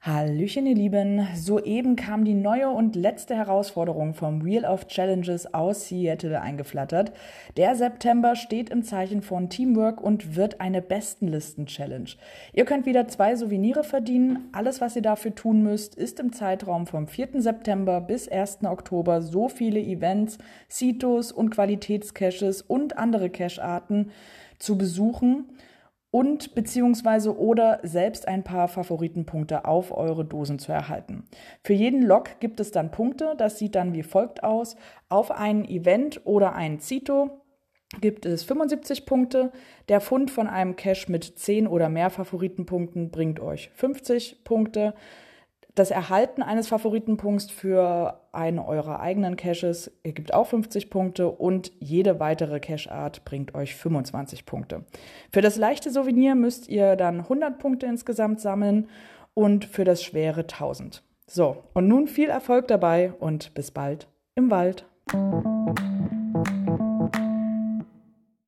Hallöchen, ihr Lieben. Soeben kam die neue und letzte Herausforderung vom Wheel of Challenges aus Seattle eingeflattert. Der September steht im Zeichen von Teamwork und wird eine Bestenlisten-Challenge. Ihr könnt wieder zwei Souvenire verdienen. Alles, was ihr dafür tun müsst, ist im Zeitraum vom 4. September bis 1. Oktober so viele Events, Citos und Qualitätscaches und andere Cache-Arten zu besuchen und beziehungsweise oder selbst ein paar Favoritenpunkte auf eure Dosen zu erhalten. Für jeden Log gibt es dann Punkte, das sieht dann wie folgt aus. Auf ein Event oder ein Zito gibt es 75 Punkte. Der Fund von einem Cache mit 10 oder mehr Favoritenpunkten bringt euch 50 Punkte. Das Erhalten eines Favoritenpunkts für einen eurer eigenen Caches ergibt auch 50 Punkte und jede weitere Cache-Art bringt euch 25 Punkte. Für das leichte Souvenir müsst ihr dann 100 Punkte insgesamt sammeln und für das schwere 1000. So, und nun viel Erfolg dabei und bis bald im Wald.